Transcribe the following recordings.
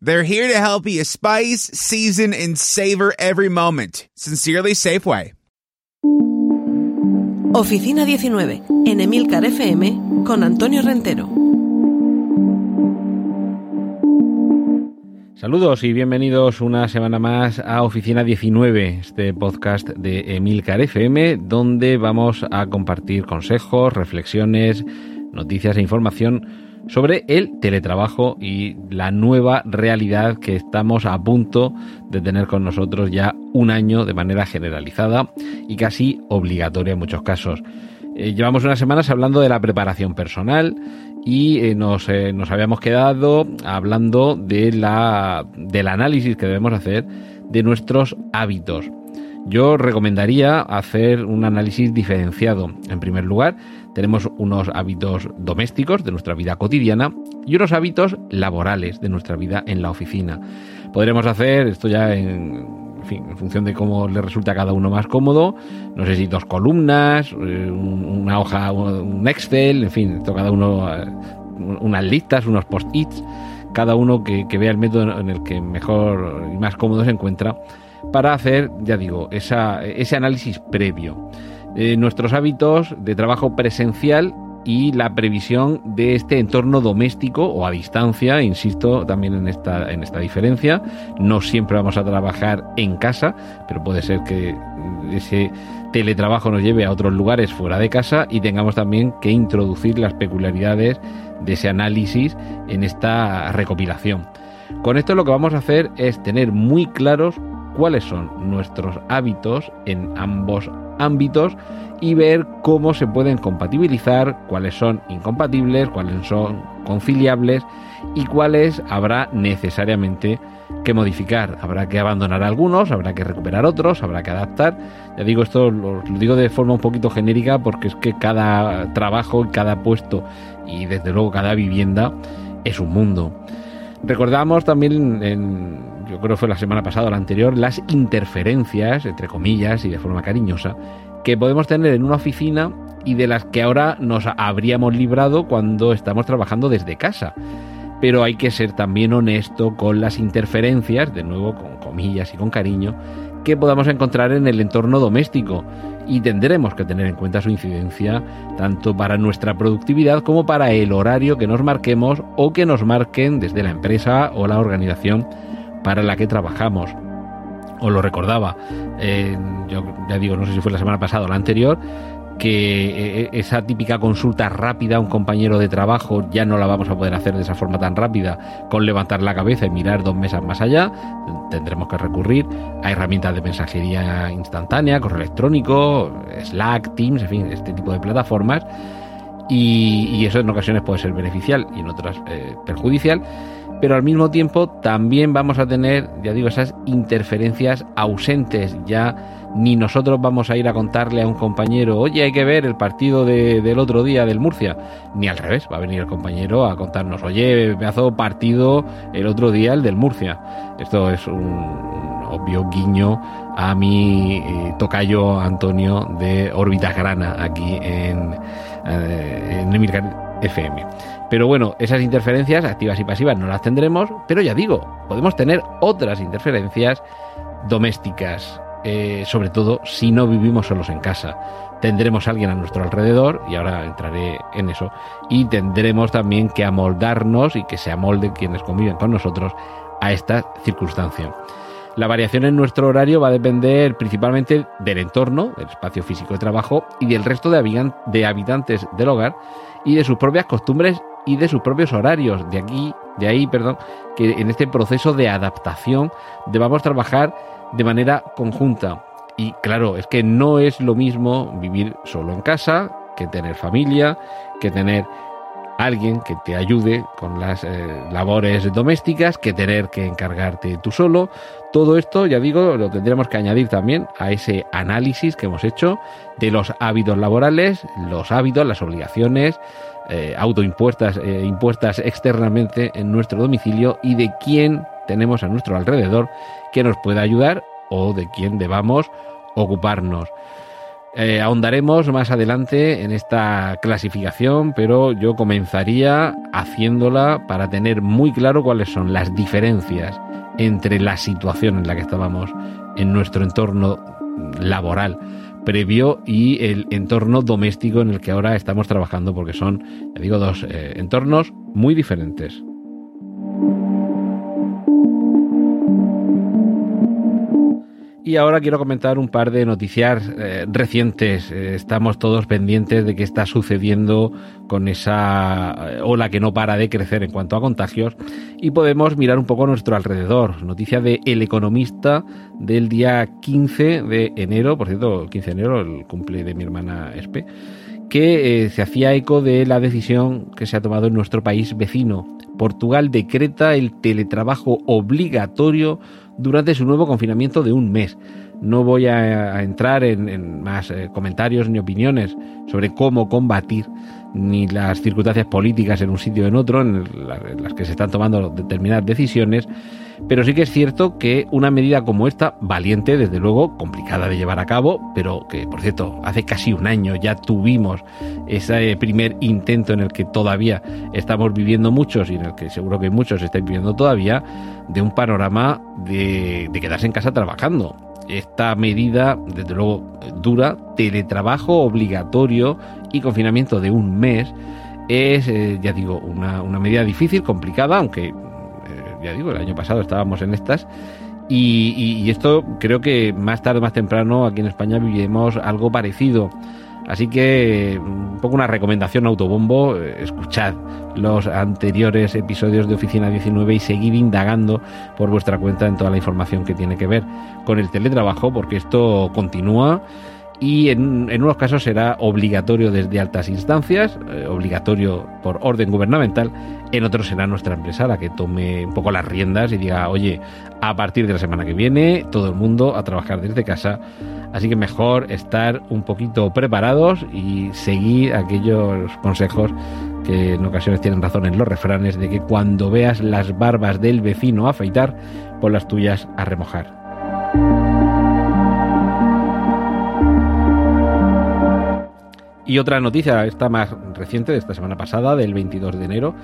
They're here to help you spice, season, and savor every moment. Sincerely, Safeway. Oficina 19, en Emilcar FM, con Antonio Rentero. Saludos y bienvenidos una semana más a Oficina 19, este podcast de Emilcar FM, donde vamos a compartir consejos, reflexiones, noticias e información sobre el teletrabajo y la nueva realidad que estamos a punto de tener con nosotros ya un año de manera generalizada y casi obligatoria en muchos casos. Eh, llevamos unas semanas hablando de la preparación personal y eh, nos, eh, nos, habíamos quedado hablando de la, del análisis que debemos hacer de nuestros hábitos. Yo recomendaría hacer un análisis diferenciado. En primer lugar, tenemos unos hábitos domésticos de nuestra vida cotidiana y unos hábitos laborales de nuestra vida en la oficina. Podremos hacer esto ya en, función de cómo le resulta a cada uno más cómodo. No sé si dos columnas, eh, una hoja, un Excel, en fin, cada uno, eh, unas listas, unos post-its, cada uno que, vea el método en el que mejor y más cómodo se encuentra para hacer, ya digo, ese análisis previo. Eh, nuestros hábitos de trabajo presencial y la previsión de este entorno doméstico o a distancia, insisto también en esta, en esta diferencia. No siempre vamos a trabajar en casa, pero puede ser que ese teletrabajo nos lleve a otros lugares fuera de casa y tengamos también que introducir las peculiaridades de ese análisis en esta recopilación. Con esto lo que vamos a hacer es tener muy claros cuáles son nuestros hábitos en ambos ámbitos y ver cómo se pueden compatibilizar, cuáles son incompatibles, cuáles son conciliables y cuáles habrá necesariamente que modificar. Habrá que abandonar algunos, habrá que recuperar otros, habrá que adaptar. Ya digo, esto lo, digo de forma un poquito genérica porque es que cada trabajo, cada puesto y desde luego cada vivienda es un mundo. Recordamos también en, yo creo que fue la semana pasada o la anterior, las interferencias, entre comillas y de forma cariñosa, que podemos tener en una oficina y de las que ahora nos habríamos librado cuando estamos trabajando desde casa. Pero hay que ser también honesto con las interferencias, de nuevo con comillas y con cariño, que podamos encontrar en el entorno doméstico y tendremos que tener en cuenta su incidencia tanto para nuestra productividad como para el horario que nos marquemos o que nos marquen desde la empresa o la organización para la que trabajamos. Os lo recordaba, yo ya digo, no sé si fue la semana pasada o la anterior, que eh, esa típica consulta rápida a un compañero de trabajo ya no la vamos a poder hacer de esa forma tan rápida con levantar la cabeza y mirar dos mesas más allá. Tendremos que recurrir a herramientas de mensajería instantánea, correo electrónico, Slack, Teams, en fin, este tipo de plataformas. Y, eso en ocasiones puede ser beneficial y en otras eh, perjudicial pero al mismo tiempo también vamos a tener, ya digo, esas interferencias ausentes. Ya ni nosotros vamos a ir a contarle a un compañero, oye, hay que ver el partido del otro día del Murcia, ni al revés, va a venir el compañero a contarnos, oye, pedazo partido el otro día el del Murcia. Esto es un, obvio guiño a mi eh, tocayo Antonio de Órbitas Grana aquí en, eh, en FM. Pero bueno, esas interferencias activas y pasivas no las tendremos, pero ya digo, podemos tener otras interferencias domésticas, eh, sobre todo si no vivimos solos en casa. Tendremos alguien a nuestro alrededor, y ahora entraré en eso, y tendremos también que amoldarnos y que se amolden quienes conviven con nosotros a esta circunstancia. La variación en nuestro horario va a depender principalmente del entorno, del espacio físico de trabajo y del resto de habitantes del hogar y de sus propias costumbres y de sus propios horarios. De aquí, de ahí, perdón, que en este proceso de adaptación debamos trabajar de manera conjunta. Y claro, es que no es lo mismo vivir solo en casa que tener familia, que tener alguien que te ayude con las eh, labores domésticas que tener que encargarte tú solo. Todo esto, ya digo, lo tendremos que añadir también a ese análisis que hemos hecho de los hábitos laborales, los hábitos, las obligaciones eh, autoimpuestas eh, impuestas externamente en nuestro domicilio y de quién tenemos a nuestro alrededor que nos pueda ayudar o de quién debamos ocuparnos. Eh, ahondaremos más adelante en esta clasificación, pero yo comenzaría haciéndola para tener muy claro cuáles son las diferencias entre la situación en la que estábamos en nuestro entorno laboral previo y el entorno doméstico en el que ahora estamos trabajando, porque son, ya digo, dos eh, entornos muy diferentes. Y ahora quiero comentar un par de noticias eh, recientes. Eh, estamos todos pendientes de qué está sucediendo con esa eh, ola que no para de crecer en cuanto a contagios y podemos mirar un poco a nuestro alrededor. Noticia de El Economista del día 15 de enero, por cierto, el 15 de enero, el cumple de mi hermana Espe, que se hacía eco de la decisión que se ha tomado en nuestro país vecino. Portugal decreta el teletrabajo obligatorio durante su nuevo confinamiento de un mes. No voy a, entrar en, más eh, comentarios ni opiniones sobre cómo combatir ni las circunstancias políticas en un sitio o en otro, en, las que se están tomando determinadas decisiones, pero sí que es cierto que una medida como esta, valiente, desde luego, complicada de llevar a cabo, pero que, por cierto, hace casi un año ya tuvimos ese primer intento en el que todavía estamos viviendo muchos y en el que seguro que muchos están viviendo todavía, de un panorama de, de quedarse en casa trabajando. Esta medida, desde luego, dura, teletrabajo obligatorio y confinamiento de un mes, es, eh, ya digo, una, medida difícil, complicada, aunque, ya digo, el año pasado estábamos en estas. Y, esto creo que más tarde, más temprano, aquí en España viviremos algo parecido. Así que un poco una recomendación autobombo, eh, escuchad los anteriores episodios de Oficina 19 y seguid indagando por vuestra cuenta en toda la información que tiene que ver con el teletrabajo, porque esto continúa y en, unos casos será obligatorio desde altas instancias, eh, obligatorio por orden gubernamental, en otros será nuestra empresa la que tome un poco las riendas y diga, oye, a partir de la semana que viene, todo el mundo a trabajar desde casa, así que mejor estar un poquito preparados y seguir aquellos consejos que en ocasiones tienen razón en los refranes de que cuando veas las barbas del vecino afeitar, pon las tuyas a remojar. Y otra noticia, esta más reciente, de esta semana pasada, del 22 de enero.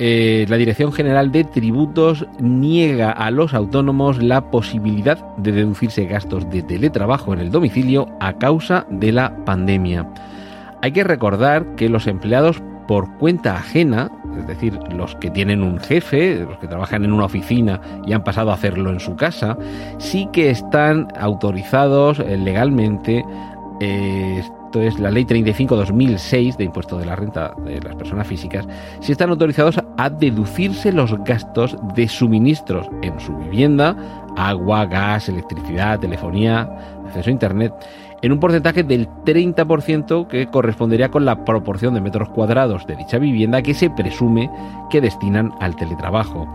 Eh, la Dirección General de Tributos niega a los autónomos la posibilidad de deducirse gastos de teletrabajo en el domicilio a causa de la pandemia. Hay que recordar que los empleados por cuenta ajena, es decir, los que tienen un jefe, los que trabajan en una oficina y han pasado a hacerlo en su casa, sí que están autorizados eh, legalmente eh, esto es la ley 35-2006 de impuesto de la renta de las personas físicas, si están autorizados a deducirse los gastos de suministros en su vivienda, agua, gas, electricidad, telefonía, acceso a Internet, en un porcentaje del 30% que correspondería con la proporción de metros cuadrados de dicha vivienda que se presume que destinan al teletrabajo.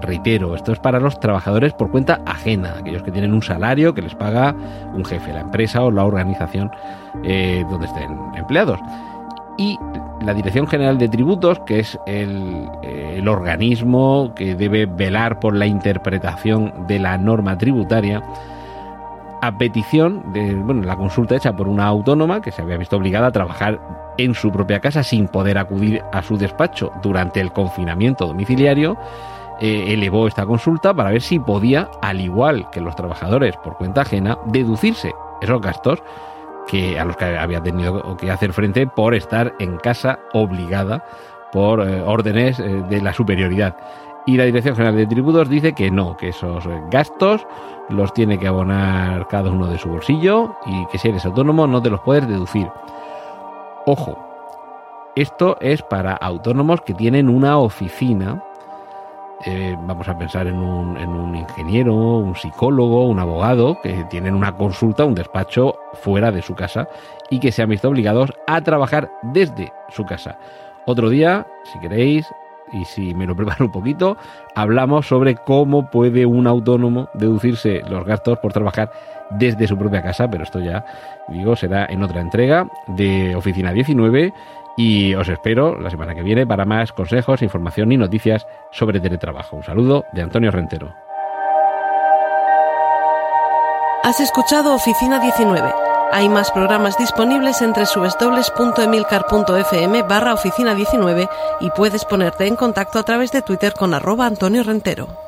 Reitero, esto es para los trabajadores por cuenta ajena, aquellos que tienen un salario que les paga un jefe, la empresa o la organización eh, donde estén empleados. Y la Dirección General de Tributos, que es el, el organismo que debe velar por la interpretación de la norma tributaria, a petición de bueno, la consulta hecha por una autónoma que se había visto obligada a trabajar en su propia casa sin poder acudir a su despacho durante el confinamiento domiciliario, eh, elevó esta consulta para ver si podía, al igual que los trabajadores por cuenta ajena, deducirse esos gastos que a los que había tenido que hacer frente por estar en casa obligada por eh, órdenes eh, de la superioridad. Y la Dirección General de Tributos dice que no, que esos gastos los tiene que abonar cada uno de su bolsillo y que si eres autónomo no te los puedes deducir. Ojo, esto es para autónomos que tienen una oficina eh, vamos a pensar en un, en un, ingeniero, un psicólogo, un abogado, que tienen una consulta, un despacho fuera de su casa y que se han visto obligados a trabajar desde su casa. Otro día, si queréis, y si me lo preparo un poquito, hablamos sobre cómo puede un autónomo deducirse los gastos por trabajar desde su propia casa, pero esto ya, digo, será en otra entrega de Oficina 19 y os espero la semana que viene para más consejos, información y noticias sobre teletrabajo. Un saludo de Antonio Rentero. Has escuchado Oficina 19. Hay más programas disponibles entre www.emilcar.fm barra oficina 19 y puedes ponerte en contacto a través de Twitter con arroba Antonio Rentero.